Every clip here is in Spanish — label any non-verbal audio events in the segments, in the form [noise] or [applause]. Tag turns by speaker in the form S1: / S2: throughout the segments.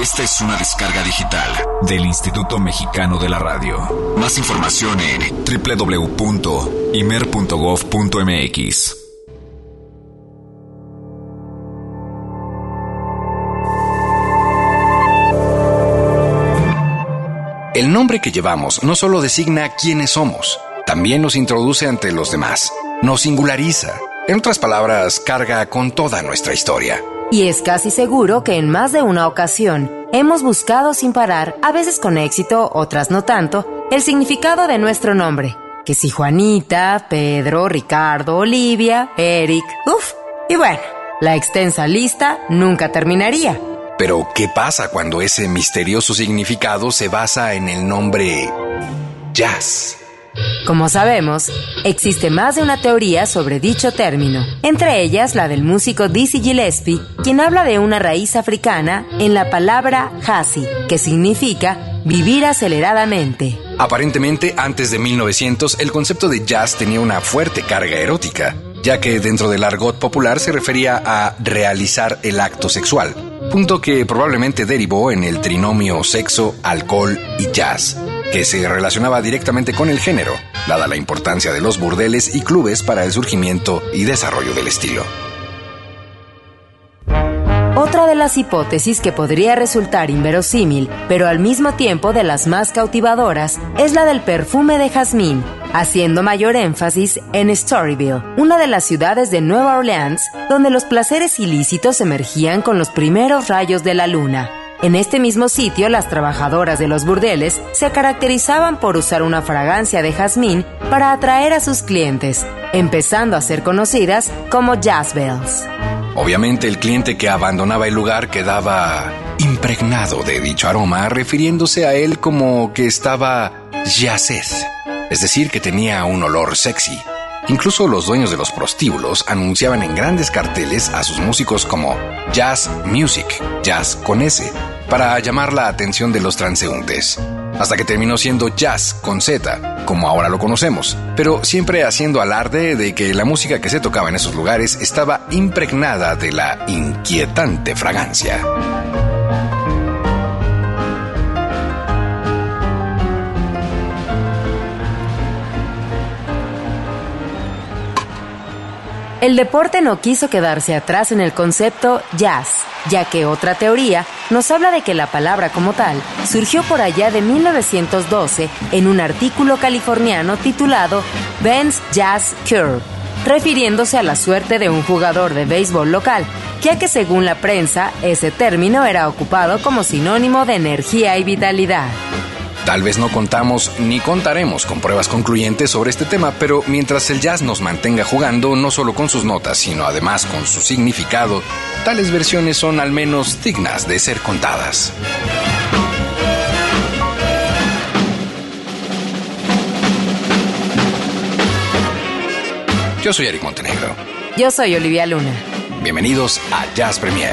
S1: Esta es una descarga digital del Instituto Mexicano de la Radio. Más información en www.imer.gov.mx.
S2: El nombre que llevamos no solo designa quiénes somos, también nos introduce ante los demás, nos singulariza, en otras palabras, carga con toda nuestra historia.
S3: Y es casi seguro que en más de una ocasión hemos buscado sin parar, a veces con éxito, otras no tanto, el significado de nuestro nombre. Que si Juanita, Pedro, Ricardo, Olivia, Eric, uff, y bueno, la extensa lista nunca terminaría.
S2: Pero, ¿qué pasa cuando ese misterioso significado se basa en el nombre jazz?
S3: Como sabemos, existe más de una teoría sobre dicho término, entre ellas la del músico Dizzy Gillespie, quien habla de una raíz africana en la palabra hasi, que significa vivir aceleradamente.
S2: Aparentemente, antes de 1900, el concepto de jazz tenía una fuerte carga erótica, ya que dentro del argot popular se refería a realizar el acto sexual, punto que probablemente derivó en el trinomio sexo, alcohol y jazz, que se relacionaba directamente con el género, dada la importancia de los burdeles y clubes para el surgimiento y desarrollo del estilo.
S3: Otra de las hipótesis que podría resultar inverosímil, pero al mismo tiempo de las más cautivadoras, es la del perfume de jazmín, haciendo mayor énfasis en Storyville, una de las ciudades de Nueva Orleans donde los placeres ilícitos emergían con los primeros rayos de la luna. En este mismo sitio, las trabajadoras de los burdeles se caracterizaban por usar una fragancia de jazmín para atraer a sus clientes, empezando a ser conocidas como Jazz Bells.
S2: Obviamente el cliente que abandonaba el lugar quedaba impregnado de dicho aroma, refiriéndose a él como que estaba jazzés, es decir, que tenía un olor sexy. Incluso los dueños de los prostíbulos anunciaban en grandes carteles a sus músicos como Jazz Music, Jazz con S, para llamar la atención de los transeúntes hasta que terminó siendo jazz con Z, como ahora lo conocemos, pero siempre haciendo alarde de que la música que se tocaba en esos lugares estaba impregnada de la inquietante fragancia.
S3: El deporte no quiso quedarse atrás en el concepto jazz, ya que otra teoría nos habla de que la palabra como tal surgió por allá de 1912 en un artículo californiano titulado Ben's Jazz Curve, refiriéndose a la suerte de un jugador de béisbol local, ya que según la prensa ese término era ocupado como sinónimo de energía y vitalidad.
S2: Tal vez no contamos ni contaremos con pruebas concluyentes sobre este tema, pero mientras el jazz nos mantenga jugando no solo con sus notas, sino además con su significado, tales versiones son al menos dignas de ser contadas. Yo soy Eric Montenegro.
S3: Yo soy Olivia Luna.
S2: Bienvenidos a Jazz Premier.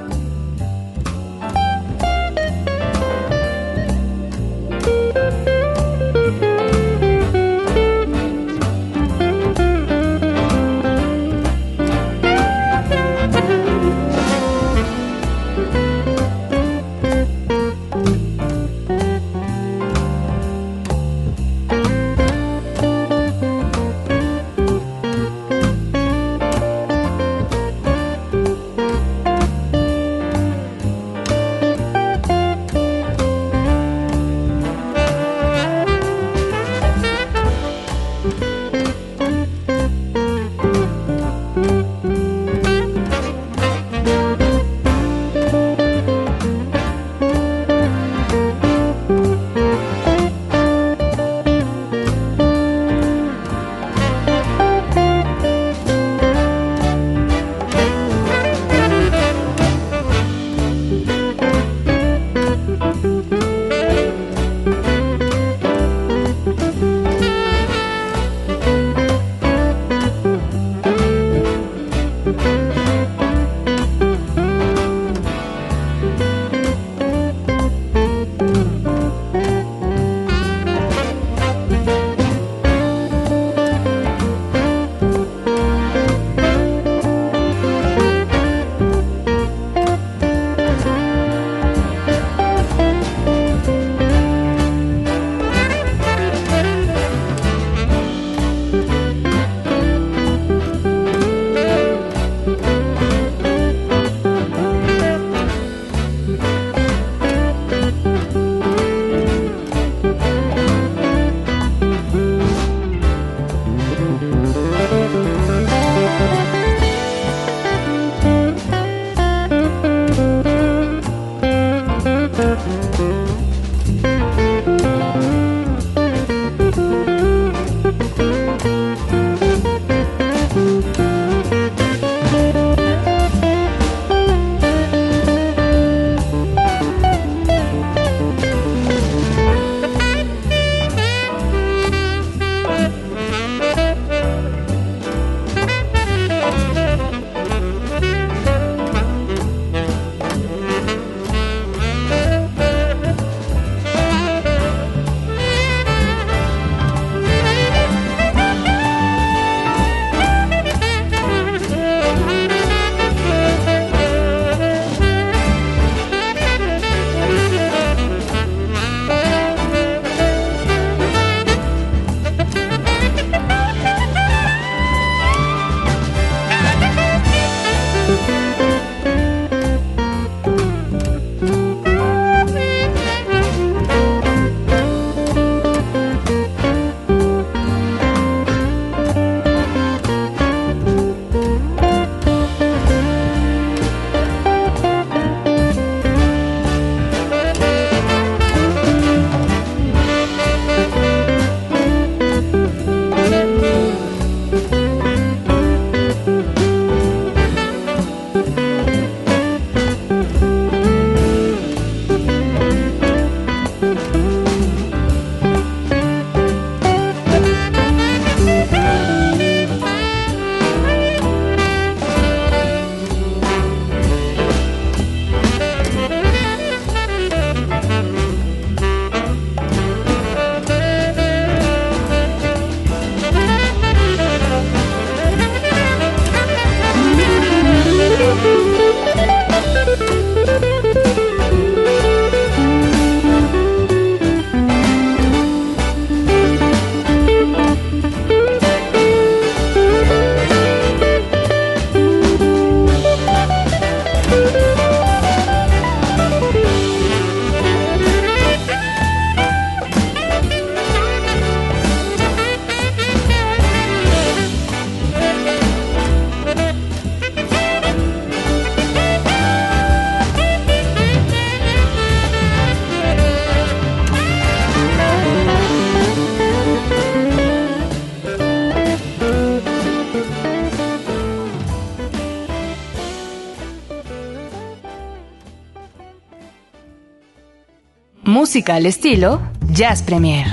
S3: Al estilo Jazz Premier.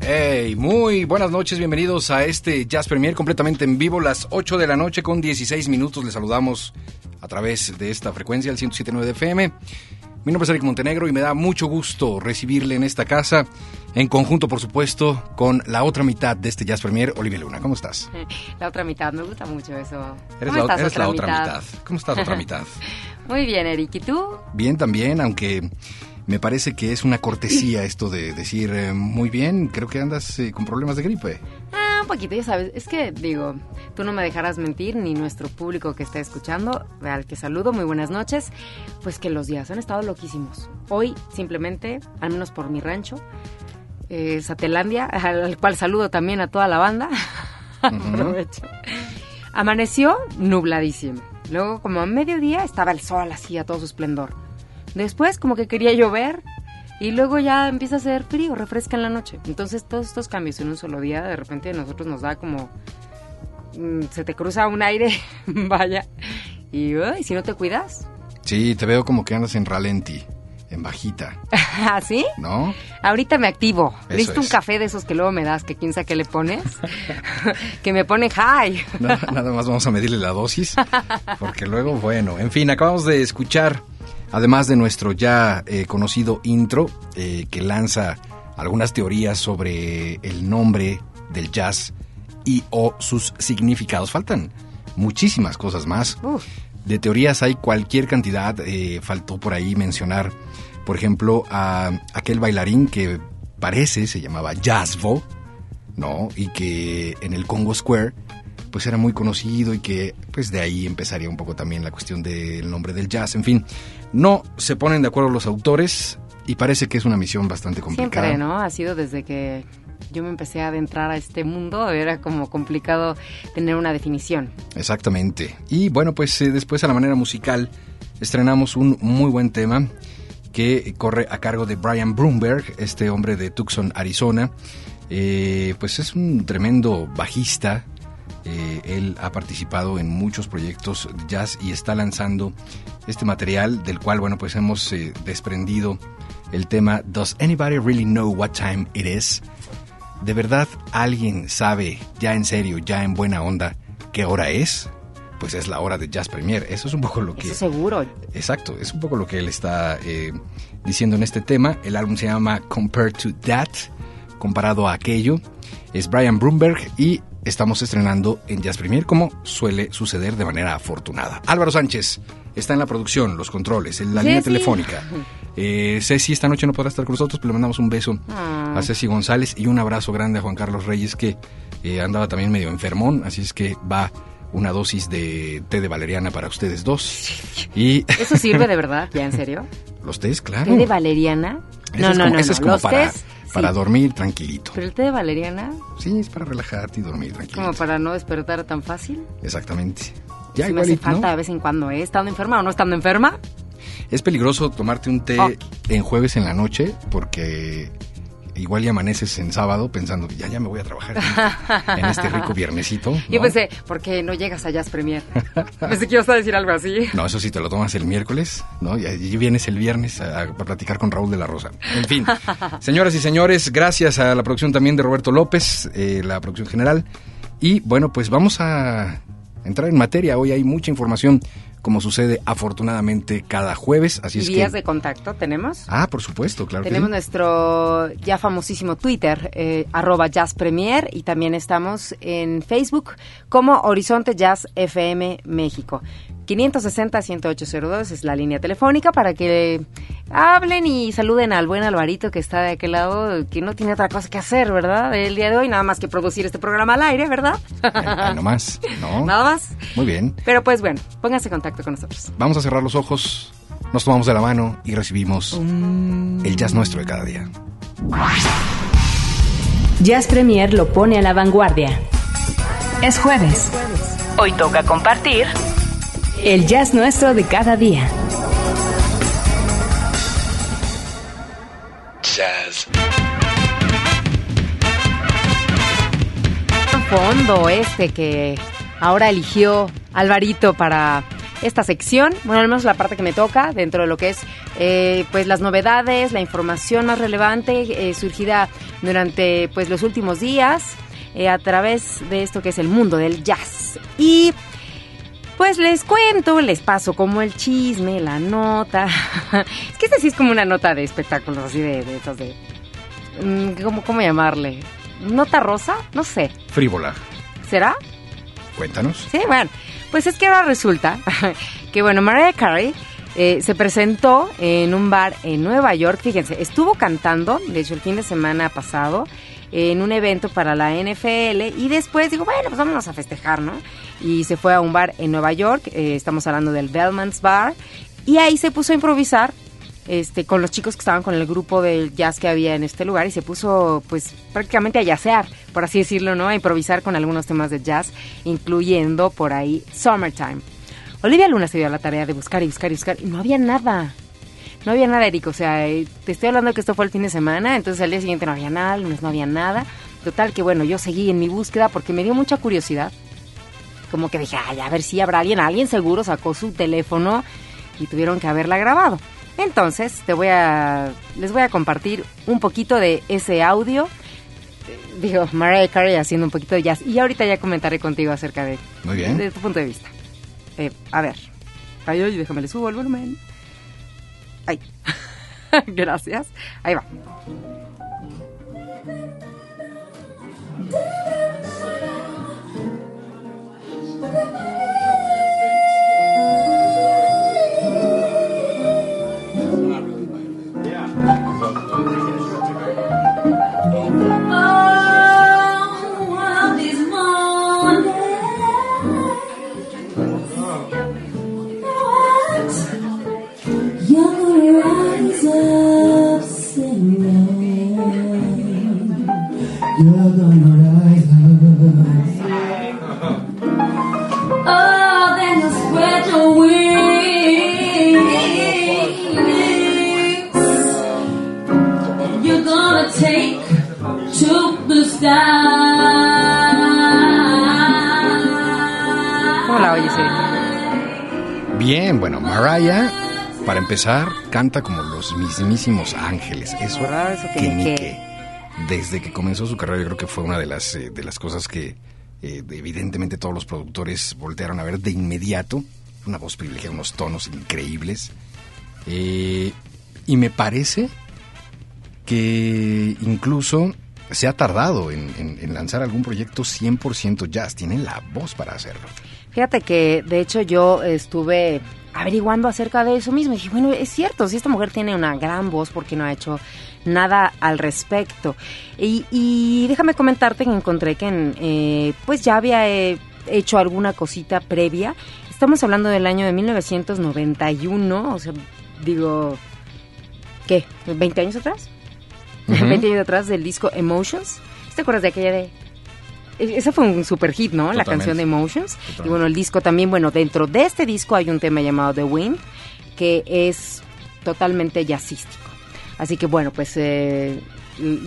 S2: Hey, muy buenas noches, bienvenidos a este Jazz Premier completamente en vivo, las 8 de la noche con 16 minutos. Les saludamos a través de esta frecuencia, el 107.9 FM. Mi nombre es Eric Montenegro y me da mucho gusto recibirle en esta casa, en conjunto, por supuesto, con la otra mitad de este Jazz Premier, Olivia Luna. ¿Cómo estás? [laughs]
S3: La otra mitad, me gusta mucho eso.
S2: Eres, la, estás, la otra mitad? ¿Cómo estás, otra mitad? [laughs]
S3: Muy bien, Eric. ¿Y tú?
S2: Bien también, aunque me parece que es una cortesía [laughs] esto de decir eh, muy bien, creo que andas eh, con problemas de gripe.
S3: Poquito, ya sabes. Es que, digo, tú no me dejarás mentir, ni nuestro público que está escuchando, al que saludo, muy buenas noches, pues que los días han estado loquísimos. Hoy, simplemente, al menos por mi rancho, eh, Satelandia, [laughs] al cual saludo también a toda la banda. [laughs] Aprovecho. Amaneció nubladísimo. Luego, como a mediodía, estaba el sol así a todo su esplendor. Después, como que quería llover, y luego ya empieza a hacer frío, refresca en la noche. Entonces todos estos cambios en un solo día, de repente a nosotros nos da como... Mm, se te cruza un aire, [laughs] vaya. Y si no te cuidas.
S2: Sí, te veo como que andas en ralenti, en bajita. [laughs]
S3: ¿Ah, sí?
S2: ¿No?
S3: Ahorita me activo. Listo un café de esos que luego me das, que quién sabe qué le pones. [laughs] que me pone high.
S2: nada más vamos a medirle la dosis. Porque luego, bueno, en fin, acabamos de escuchar además de nuestro ya eh, conocido intro eh, que lanza algunas teorías sobre el nombre del jazz y o sus significados. Faltan muchísimas cosas más. De teorías hay cualquier cantidad. Eh, faltó por ahí mencionar, por ejemplo, a aquel bailarín que parece se llamaba Jazzvo, ¿no? Y que en el Congo Square pues era muy conocido y que pues de ahí empezaría un poco también la cuestión del nombre del jazz. En fin, no se ponen de acuerdo los autores y parece que es una misión bastante complicada.
S3: Siempre, ¿no? Ha sido desde que yo me empecé a adentrar a este mundo, era como complicado tener una definición.
S2: Exactamente. Y bueno, pues eh, después a la manera musical estrenamos un muy buen tema que corre a cargo de Brian Broomberg, este hombre de Tucson, Arizona. Eh, pues es un tremendo bajista, eh, él ha participado en muchos proyectos de jazz y está lanzando este material del cual, bueno, pues hemos eh, desprendido el tema Does anybody really know what time it is? ¿De verdad alguien sabe, ya en serio, ya en buena onda, qué hora es? Pues es la hora de Jazz Premier. Eso es un poco lo que...
S3: seguro.
S2: Exacto, es un poco lo que él está eh, diciendo en este tema. El álbum se llama Compared to That, comparado a aquello. Es Brian Broomberg y estamos estrenando en Jazz Premier como suele suceder de manera afortunada. Álvaro Sánchez está en la producción, los controles, en la línea telefónica. Eh, Ceci esta noche no podrá estar con nosotros, pero le mandamos un beso a ah. Ceci González y un abrazo grande a Juan Carlos Reyes que eh, andaba también medio enfermón, así es que va una dosis de té de valeriana para ustedes dos. Y
S3: ¿Eso sirve de [laughs] verdad? ¿Ya en serio?
S2: Los tés, claro.
S3: ¿Té de valeriana?
S2: no, no, no, es como para, para dormir tranquilito.
S3: ¿Pero el té de valeriana?
S2: Sí, es para relajarte y dormir tranquilo.
S3: ¿Como para no despertar tan fácil?
S2: Exactamente.
S3: Ya, me hace falta de vez en cuando, ¿eh? ¿Estando enferma o no estando enferma?
S2: Es peligroso tomarte un té en jueves en la noche porque igual ya amaneces en sábado pensando, ya, ya me voy a trabajar en, este rico viernesito. [laughs]
S3: Yo pensé, ¿por qué no llegas a Jazz Premier? pensé que ibas a decir algo así.
S2: No, eso sí, te lo tomas el miércoles, ¿no? Y, vienes el viernes a, a, platicar con Raúl de la Rosa. En fin, [laughs] señoras y señores, gracias a la producción también de Roberto López, eh, la producción general. Y bueno, pues vamos a entrar en materia. Hoy hay mucha información como sucede afortunadamente cada jueves. Así es
S3: ¿Vías de contacto tenemos?
S2: Ah, por supuesto, claro.
S3: Tenemos nuestro ya famosísimo Twitter, eh, arroba Jazz Premier, y también estamos en Facebook como Horizonte Jazz FM México. 560-10802 es la línea telefónica para que hablen y saluden al buen Alvarito que está de aquel lado, que no tiene otra cosa que hacer, ¿verdad? El día de hoy, nada más que producir este programa al aire, ¿verdad?
S2: no más, ¿no? [laughs]
S3: Nada más.
S2: Muy bien.
S3: Pero pues bueno, pónganse en contacto con nosotros.
S2: Vamos a cerrar los ojos, nos tomamos de la mano y recibimos el jazz nuestro de cada día.
S3: Jazz Premier lo pone a la vanguardia. Es jueves. Hoy toca compartir el jazz nuestro de cada día. Jazz. Fondo este que ahora eligió Alvarito para esta sección, bueno, al menos la parte que me toca, dentro de lo que es eh, pues las novedades, la información más relevante eh, surgida durante pues los últimos días eh, a través de esto que es el mundo del jazz. Y pues les cuento, les paso como el chisme, la nota. [laughs] es que esta sí es como una nota de espectáculos, así de, de de... mm, ¿cómo, ¿Cómo llamarle? ¿Nota rosa? No sé.
S2: Frívola.
S3: ¿Será?
S2: Cuéntanos.
S3: Sí, bueno, pues es que ahora resulta [laughs] que, bueno, Mariah Carey eh, se presentó en un bar en Nueva York. Fíjense, estuvo cantando, de hecho, el fin de semana pasado, en un evento para la NFL y después digo, bueno, pues vámonos a festejar, ¿no? Y se fue a un bar en Nueva York, eh, estamos hablando del Bellman's Bar, y ahí se puso a improvisar este, con los chicos que estaban con el grupo del jazz que había en este lugar y se puso pues prácticamente a yacear, por así decirlo, ¿no? A improvisar con algunos temas de jazz, incluyendo por ahí Summertime. Olivia Luna se dio a la tarea de buscar y buscar y buscar y no había nada. No había nada, Eric. O sea, eh, te estoy hablando que esto fue el fin de semana, entonces al día siguiente no había nada, el lunes no había nada. Total que bueno, yo seguí en mi búsqueda porque me dio mucha curiosidad. Como que dije, ay, a ver si habrá alguien, alguien seguro sacó su teléfono y tuvieron que haberla grabado. Entonces, te voy a, les voy a compartir un poquito de ese audio. Eh, Digo, Mariah Carey haciendo un poquito de jazz. Y ahorita ya comentaré contigo acerca de,
S2: Muy bien.
S3: de tu punto de vista. Eh, a ver. Ay, ay, déjame le subo el volumen. Ay. [laughs] Gracias. Ahí va.
S2: Bien, bueno, Mariah, para empezar, canta como los mismísimos ángeles. Eso,
S3: ¿Verdad? Eso que
S2: que
S3: ni qué.
S2: Desde que comenzó su carrera, yo creo que fue una de las, eh, de las cosas que eh, evidentemente todos los productores voltearon a ver de inmediato. Una voz privilegiada, unos tonos increíbles. Eh, y me parece que incluso se ha tardado en, en- en lanzar algún proyecto 100% jazz. Tiene la voz para hacerlo.
S3: Fíjate que, de hecho, yo estuve averiguando acerca de eso mismo. Y dije, bueno, es cierto, si esta mujer tiene una gran voz, porque no ha hecho nada al respecto? Y, y déjame comentarte que encontré que en, eh, pues ya había eh, hecho alguna cosita previa. Estamos hablando del año de 1991, o sea, digo, ¿qué? ¿20 años atrás?
S2: Ujú.
S3: 20 años atrás del disco Emotions. ¿Te acuerdas de aquella de ese fue un super hit, ¿no? La canción de Emotions.
S2: Totalmente.
S3: Y bueno, el disco también, bueno, dentro de este disco hay un tema llamado The Wind, que es totalmente jazzístico. Así que bueno, pues eh,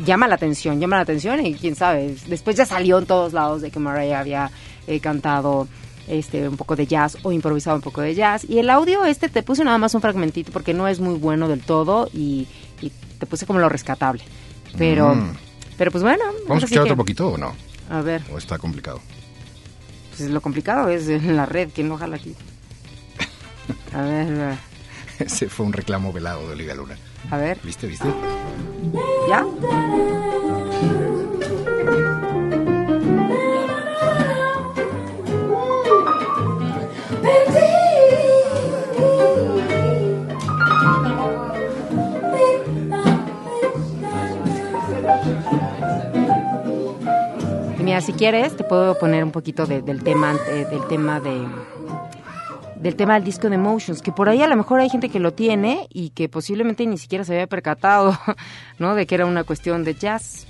S3: llama la atención, llama la atención y quién sabe, después ya salió en todos lados de que Mariah había eh, cantado este un poco de jazz o improvisado un poco de jazz. Y el audio este te puse nada más un fragmentito porque no es muy bueno del todo y, y te puse como lo rescatable. Pero,
S2: Mm.
S3: pero pues bueno.
S2: ¿Vamos a escuchar
S3: que-
S2: otro poquito o no?
S3: A ver.
S2: ¿O está complicado?
S3: Pues lo complicado es la red, que no jala aquí. A ver, [laughs]
S2: Ese fue un reclamo velado de Olivia Luna.
S3: a ver,
S2: ¿Viste, viste?
S3: ¿ya? Si quieres, te puedo poner un poquito de- del tema, eh, del tema de del tema del disco de Emotions, que por ahí a lo mejor hay gente que lo tiene y que posiblemente ni siquiera se había percatado, [laughs] ¿no? De que era una cuestión de jazz.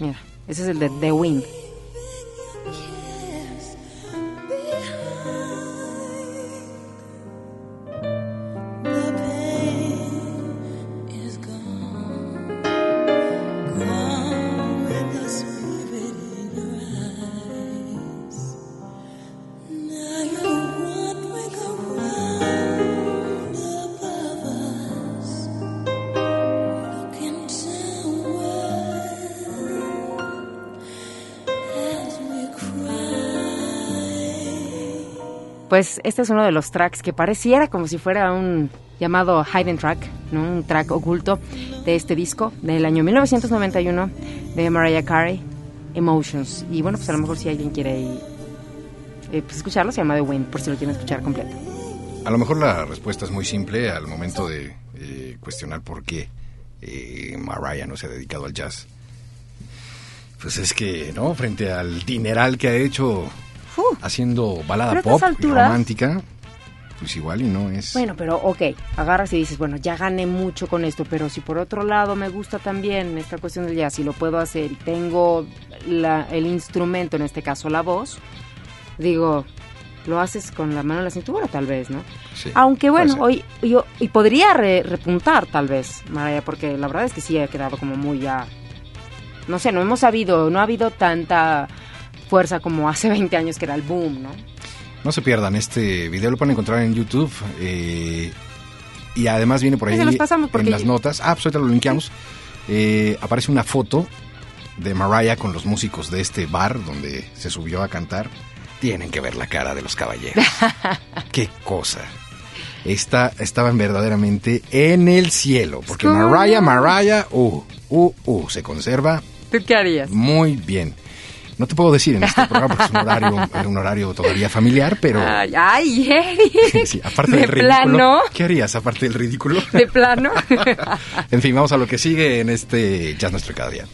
S3: Mira, ese es el de The Wind. Pues este es uno de los tracks que pareciera como si fuera un llamado Hidden Track, ¿no? un track oculto de este disco del año 1991 de Mariah Carey, Emotions. Y bueno, pues a lo mejor si alguien quiere eh, pues escucharlo, se llama The Wind, por si lo quieren escuchar completo.
S2: A lo mejor la respuesta es muy simple al momento de eh, cuestionar por qué eh, Mariah no se ha dedicado al jazz. Pues es que, ¿no? Frente al dineral que ha hecho
S3: Uh,
S2: haciendo balada pop
S3: estas
S2: y
S3: alturas-
S2: romántica, pues igual y no es...
S3: Bueno, pero ok, agarras y dices, bueno, ya gané mucho con esto, pero si por otro lado me gusta también esta cuestión del jazz y lo puedo hacer y tengo la- el instrumento, en este caso la voz, digo, lo haces con la mano en la cintura tal vez, ¿no?
S2: Sí,
S3: Aunque bueno, hoy yo y podría re- repuntar tal vez, Mariah, porque la verdad es que sí ha quedado como muy ya no sé, no hemos sabido, no ha habido tanta fuerza como hace [laughs] 20 años que era el boom, ¿no?
S2: No se pierdan, este video lo pueden encontrar en YouTube eh, y además viene por ahí
S3: se los pasamos porque
S2: en las notas. Ah, pues ahorita lo linkeamos. Eh, aparece una foto de Mariah con los músicos de este bar donde se subió a cantar. Tienen que ver la cara de los caballeros. [laughs] Qué cosa. Esta, estaban verdaderamente en el cielo, porque. Mariah, Mariah, uh, uh, uh, se conserva
S3: ¿Tú qué harías?
S2: muy bien. No te puedo decir en este programa porque es un horario, un horario todavía familiar, pero
S3: Ay, ay, Eric. [laughs]
S2: sí, aparte
S3: de
S2: del ridículo.
S3: plano,
S2: ¿Qué harías aparte del ridículo?
S3: de plano. [laughs]
S2: en fin, vamos a lo que sigue en este Jazz Nuestro Cada Día.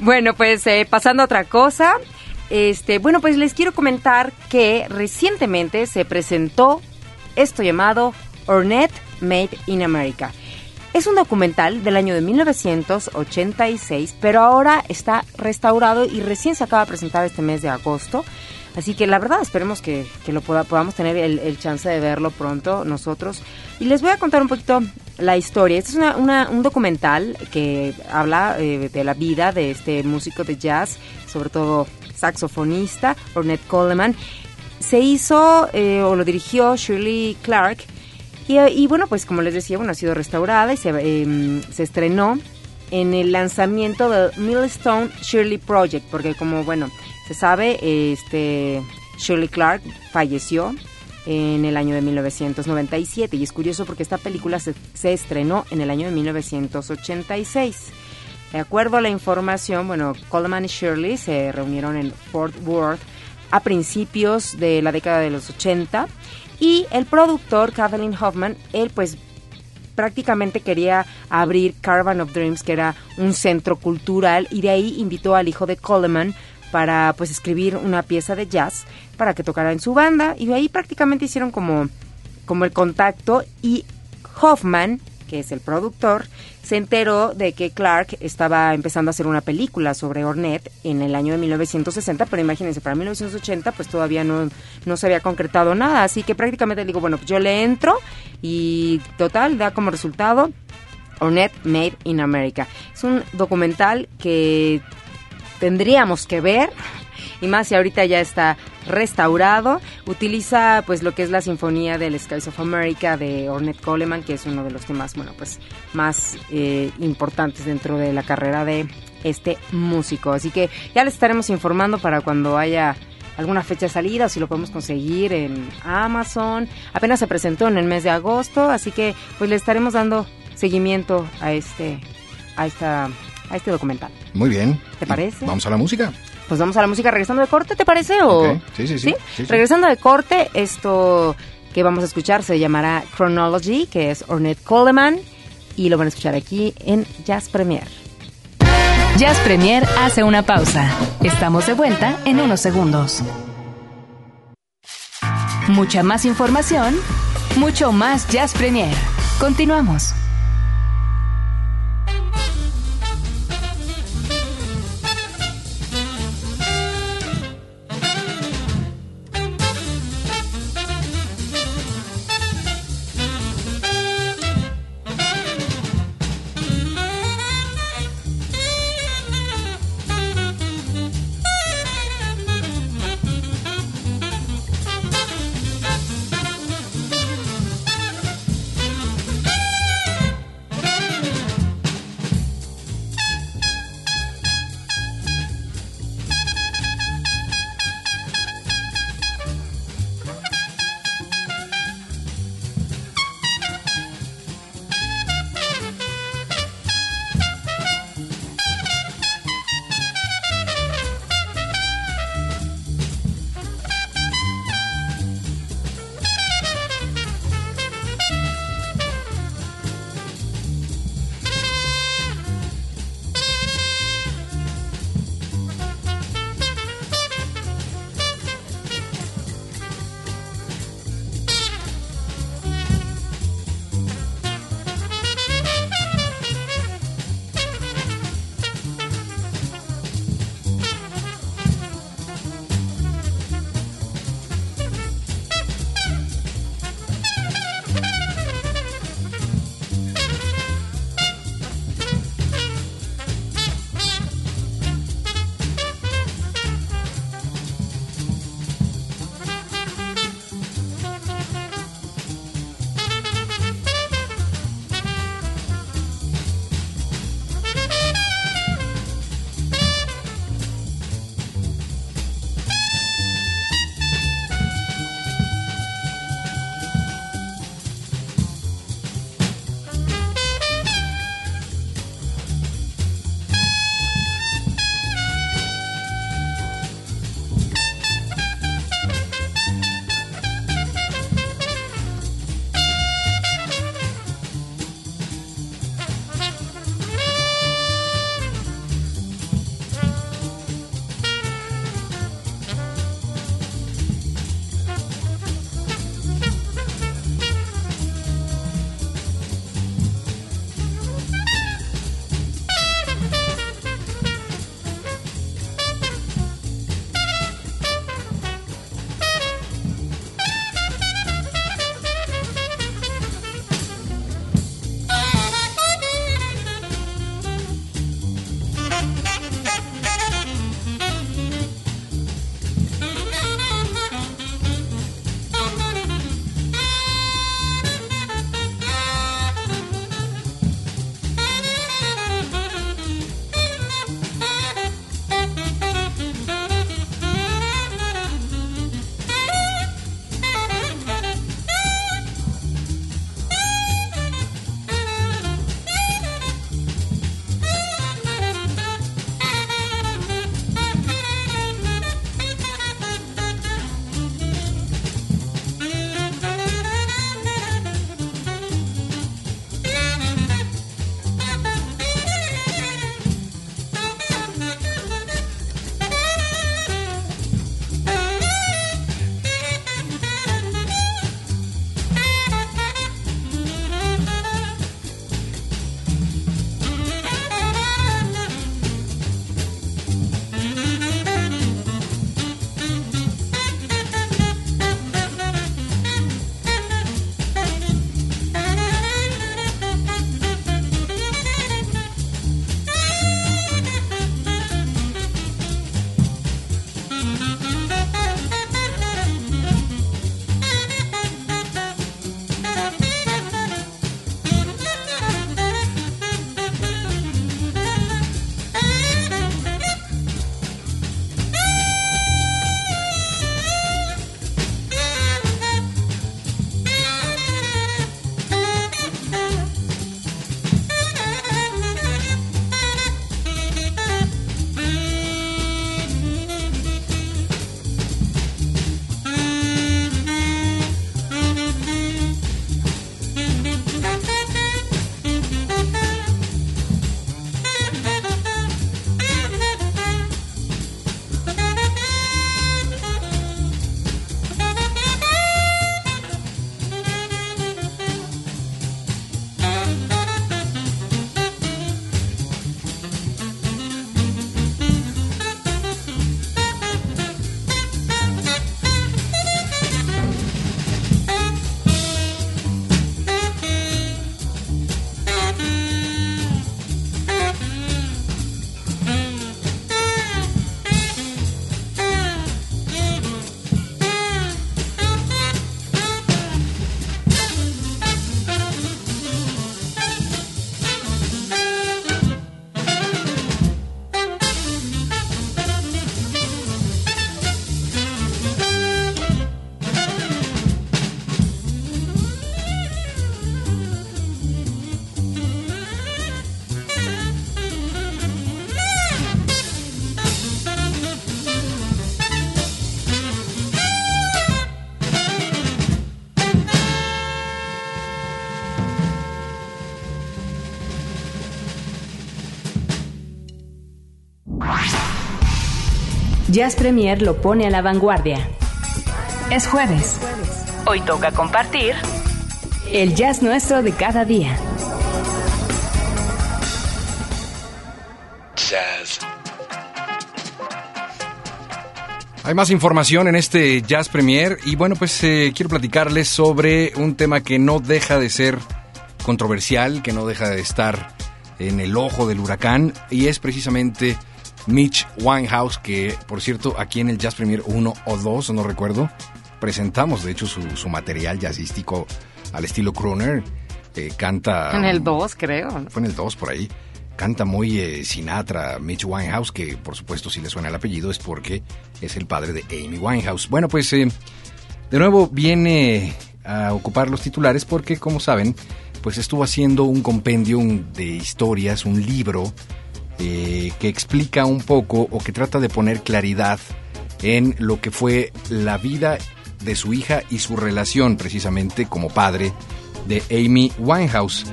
S3: Bueno, pues eh, pasando a otra cosa, este, bueno, pues les quiero comentar que recientemente se presentó esto llamado Ornette Made in America. Es un documental del año de 1986, pero ahora está restaurado y recién se acaba de presentar este mes de agosto. Así que la verdad esperemos que, que lo poda- podamos tener el, el chance de verlo pronto nosotros. Y les voy a contar un poquito la historia. Este es una- una- un documental que habla eh, de la vida de este músico de jazz, sobre todo saxofonista, Ornette Coleman. Se hizo eh, o lo dirigió Shirley Clark. Y, bueno, pues como les decía, bueno, ha sido restaurada y se, eh, se estrenó en el lanzamiento del Millstone Shirley Project, porque como bueno, se sabe, este Shirley Clark falleció en el año de 1997 y es curioso porque esta película se, se estrenó en el año de 1986. De acuerdo a la información, bueno, Coleman y Shirley se reunieron en Fort Worth a principios de la década de los 80 y el productor Kathleen Hoffman, él pues prácticamente quería abrir Caravan of Dreams, que era un centro cultural, y de ahí invitó al hijo de Coleman para pues escribir una pieza de jazz para que tocara en su banda. Y de ahí prácticamente hicieron como como el contacto. Y Hoffman, que es el productor, se enteró de que Clark estaba empezando a hacer una película sobre Ornette en el año de 1960, pero imagínense, para 1980 pues todavía no, no se había concretado nada, así que prácticamente digo, bueno, pues yo le entro y total, da como resultado Ornette Made in America. Es un documental que tendríamos que ver y más si ahorita ya está restaurado. Utiliza pues lo que es la sinfonía del Skies of America de Ornette Coleman, que es uno de los temas, bueno, pues más eh, importantes dentro de la carrera de este músico. Así que ya les estaremos informando para cuando haya alguna fecha de salida o si lo podemos conseguir en Amazon. Apenas se presentó en el mes de agosto, así que pues le estaremos dando seguimiento a este a esta a este documental.
S2: Muy bien.
S3: ¿Te parece?
S2: Vamos a la música.
S3: Pues vamos a la música regresando de corte, ¿te parece? O...
S2: Sí, sí, sí. Sí, sí.
S3: Regresando de corte, esto que vamos a escuchar se llamará Chronology, que es Ornette Coleman, y lo van a escuchar aquí en Jazz Premier.
S4: Jazz Premier hace una pausa. Estamos de vuelta en unos segundos. Mucha más información, mucho más Jazz Premier. Continuamos. Jazz Premier lo pone a la vanguardia. Es jueves. Hoy toca compartir el jazz nuestro de cada día.
S2: Jazz. Hay más información en este Jazz Premier y bueno, pues eh, quiero platicarles sobre un tema que no deja de ser controversial, que no deja de estar en el ojo del huracán y es precisamente Mitch Winehouse, que por cierto aquí en el Jazz Premier 1 o 2, no recuerdo, presentamos de hecho su, material jazzístico al estilo crooner. Eh, canta...
S3: En el 2 creo.
S2: Fue en el 2 por ahí. Canta muy eh, Sinatra, Mitch Winehouse, que por supuesto si le suena el apellido es porque es el padre de Amy Winehouse. Bueno, pues eh, de nuevo viene a ocupar los titulares porque, como saben, pues estuvo haciendo un compendio de historias, un libro eh, que explica un poco o que trata de poner claridad en lo que fue la vida de su hija y su relación precisamente como padre de Amy Winehouse.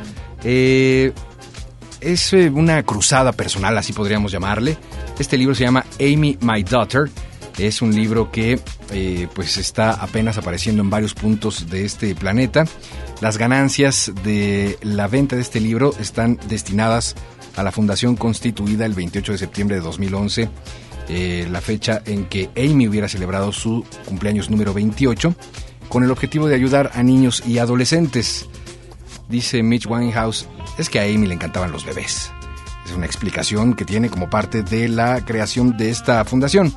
S2: Eh, es eh, una cruzada personal, así podríamos llamarle. Este libro se llama Amy, My Daughter. Es un libro que eh, pues está apenas apareciendo en varios puntos de este planeta. Las ganancias de la venta de este libro están destinadas a la fundación constituida el 28 de septiembre de 2011, eh, la fecha en que Amy hubiera celebrado su cumpleaños número 28, con el objetivo de ayudar a niños y adolescentes. Dice Mitch Winehouse, es que a Amy le encantaban los bebés. Es una explicación que tiene como parte de la creación de esta fundación.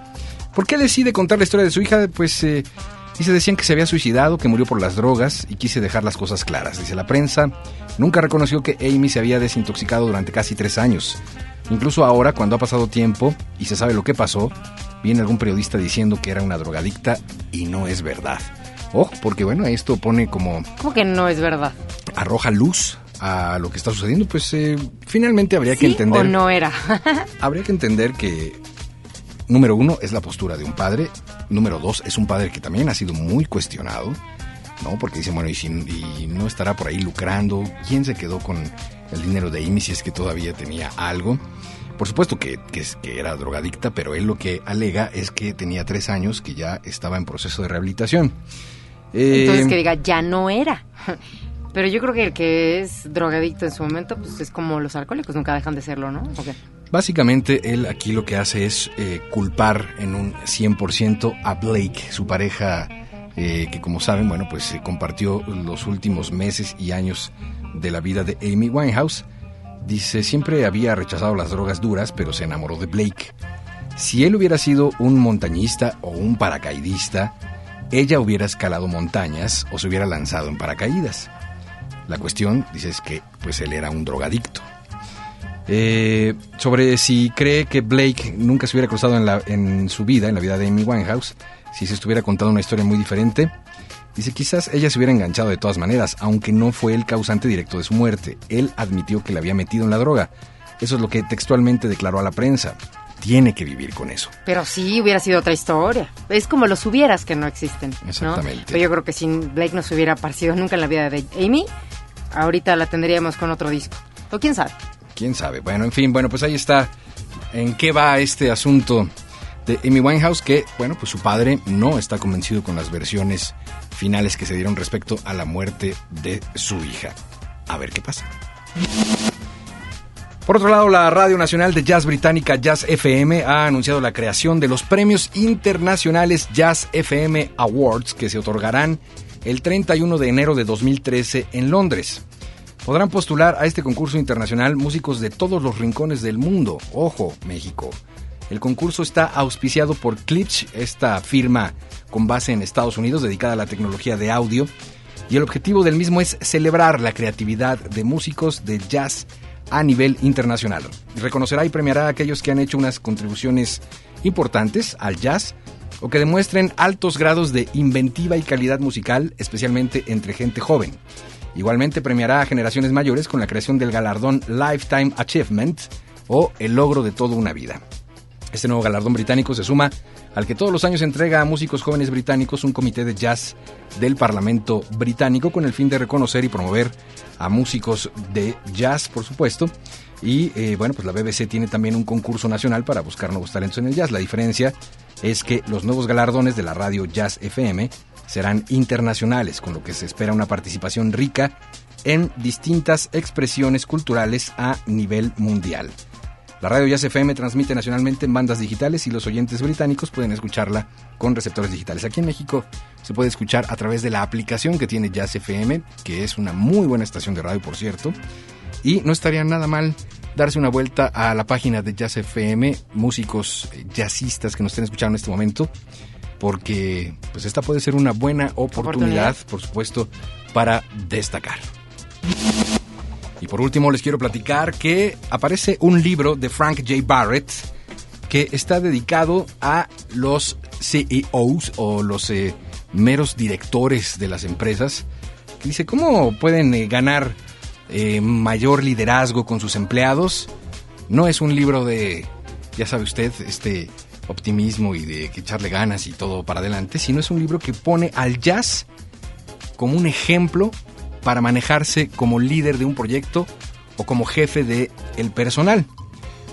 S2: ¿Por qué decide contar la historia de su hija? Pues eh, dice, decían que se había suicidado, que murió por las drogas y quise dejar las cosas claras. Dice, la prensa nunca reconoció que Amy se había desintoxicado durante casi tres años. Incluso ahora, cuando ha pasado tiempo y se sabe lo que pasó, viene algún periodista diciendo que era una drogadicta y no es verdad. Ojo, porque bueno, esto pone como...
S3: ¿Cómo que no es verdad?
S2: Arroja luz a lo que está sucediendo, pues eh, finalmente habría que entender...
S3: O no era. [laughs]
S2: habría que entender que número uno es la postura de un padre, número dos es un padre que también ha sido muy cuestionado, ¿no? Porque dicen, bueno, y, si, no estará por ahí lucrando, ¿quién se quedó con el dinero de Amy si es que todavía tenía algo? Por supuesto que, que, que, era drogadicta, pero él lo que alega es que tenía tres años que ya estaba en proceso de rehabilitación.
S3: Entonces eh, que diga, ya no era. Pero yo creo que el que es drogadicto en su momento, pues es como los alcohólicos, nunca dejan de serlo, ¿no?
S2: Básicamente, él aquí lo que hace es eh, culpar en un 100% a Blake, su pareja, eh, que como saben, bueno, pues se compartió los últimos meses y años de la vida de Amy Winehouse. Dice, siempre había rechazado las drogas duras, pero se enamoró de Blake. Si él hubiera sido un montañista o un paracaidista, ella hubiera escalado montañas o se hubiera lanzado en paracaídas. La cuestión, dice, es que pues él era un drogadicto. Eh, sobre si cree que Blake nunca se hubiera cruzado en, la, en su vida, en la vida de Amy Winehouse, si se estuviera contando una historia muy diferente, dice quizás ella se hubiera enganchado de todas maneras, aunque no fue el causante directo de su muerte. Él admitió que le había metido en la droga. Eso es lo que textualmente declaró a la prensa. Tiene que vivir con eso.
S3: Pero sí, hubiera sido otra historia. Es como los hubieras que no existen.
S2: Exactamente.
S3: Pero yo creo que si Blake no se hubiera aparecido nunca en la vida de Amy, ahorita la tendríamos con otro disco. O quién sabe.
S2: Quién sabe. Bueno, en fin, bueno, pues ahí está. ¿En qué va este asunto de Amy Winehouse? Que, bueno, pues su padre no está convencido con las versiones finales que se dieron respecto a la muerte de su hija. A ver qué pasa. Por otro lado, la Radio Nacional de Jazz Británica Jazz FM ha anunciado la creación de los premios internacionales Jazz FM Awards que se otorgarán el 31 de enero de 2013 en Londres. Podrán postular a este concurso internacional músicos de todos los rincones del mundo. Ojo, México. El concurso está auspiciado por Klitsch, esta firma con base en Estados Unidos dedicada a la tecnología de audio, y el objetivo del mismo es celebrar la creatividad de músicos de jazz a nivel internacional. Reconocerá y premiará a aquellos que han hecho unas contribuciones importantes al jazz o que demuestren altos grados de inventiva y calidad musical, especialmente entre gente joven. Igualmente premiará a generaciones mayores con la creación del galardón Lifetime Achievement o el logro de toda una vida. Este nuevo galardón británico se suma al que todos los años entrega a músicos jóvenes británicos un comité de jazz del Parlamento británico con el fin de reconocer y promover a músicos de jazz, por supuesto. Y eh, bueno, pues la BBC tiene también un concurso nacional para buscar nuevos talentos en el jazz. La diferencia es que los nuevos galardones de la radio Jazz FM serán internacionales, con lo que se espera una participación rica en distintas expresiones culturales a nivel mundial. La radio Jazz FM transmite nacionalmente en bandas digitales y los oyentes británicos pueden escucharla con receptores digitales. Aquí en México se puede escuchar a través de la aplicación que tiene Jazz FM, que es una muy buena estación de radio, por cierto. Y no estaría nada mal darse una vuelta a la página de Jazz FM, músicos jazzistas que nos estén escuchando en este momento, porque pues esta puede ser una buena oportunidad, por supuesto, para destacar. Y por último les quiero platicar que aparece un libro de Frank J. Barrett que está dedicado a los CEOs o los eh, meros directores de las empresas. Que dice, ¿cómo pueden eh, ganar eh, mayor liderazgo con sus empleados? No es un libro de, ya sabe usted, este optimismo y de que echarle ganas y todo para adelante, sino es un libro que pone al jazz como un ejemplo para manejarse como líder de un proyecto o como jefe de el personal.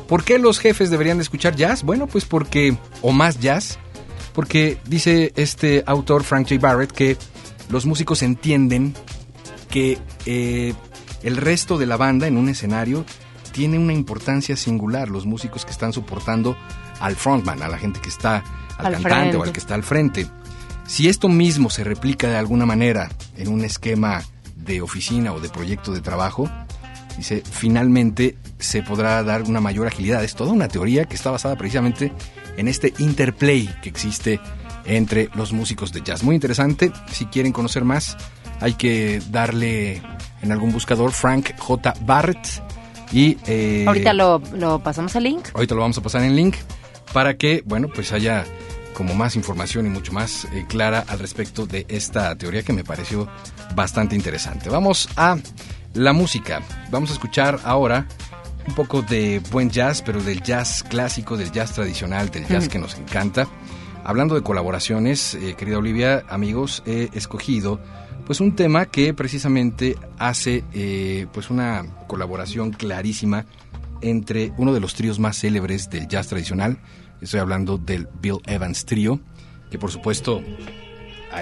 S2: ¿Por qué los jefes deberían de escuchar jazz? Bueno, pues porque, o más jazz, porque dice este autor Frank J. Barrett que los músicos entienden que eh, el resto de la banda en un escenario tiene una importancia singular. Los músicos que están soportando al frontman, a la gente que está al, cantante o al que está al frente. Si esto mismo se replica de alguna manera en un esquema de oficina o de proyecto de trabajo, dice, finalmente se podrá dar una mayor agilidad. Es toda una teoría que está basada precisamente en este interplay que existe entre los músicos de jazz. Muy interesante, si quieren conocer más, hay que darle en algún buscador Frank J. Barrett y...
S3: Eh, ahorita lo, lo pasamos al link.
S2: Ahorita lo vamos a pasar en link para que, bueno, pues haya como más información y mucho más eh, clara al respecto de esta teoría que me pareció bastante interesante. Vamos a la música. Vamos a escuchar ahora un poco de buen jazz, pero del jazz clásico, del jazz tradicional, del jazz que nos encanta. Hablando de colaboraciones, eh, querida Olivia, amigos, he escogido pues un tema que precisamente hace eh, pues una colaboración clarísima entre uno de los tríos más célebres del jazz tradicional, Estoy hablando del Bill Evans Trio, que por supuesto...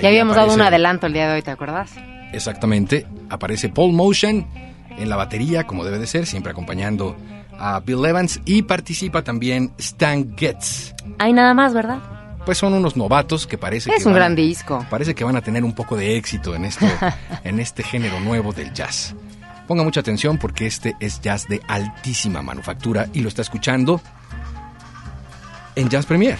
S3: Ya habíamos dado un adelanto el día de hoy, ¿te acuerdas?
S2: Exactamente. Aparece Paul Motion en la batería, como debe de ser, siempre acompañando a Bill Evans. Y participa también Stan Getz.
S3: Hay nada más, ¿verdad?
S2: Pues son unos novatos que parece
S3: es
S2: que
S3: un gran disco.
S2: Parece que van a tener un poco de éxito en este, [laughs] en este género nuevo del jazz. Ponga mucha atención porque este es jazz de altísima manufactura y lo está escuchando en Jazz Premier.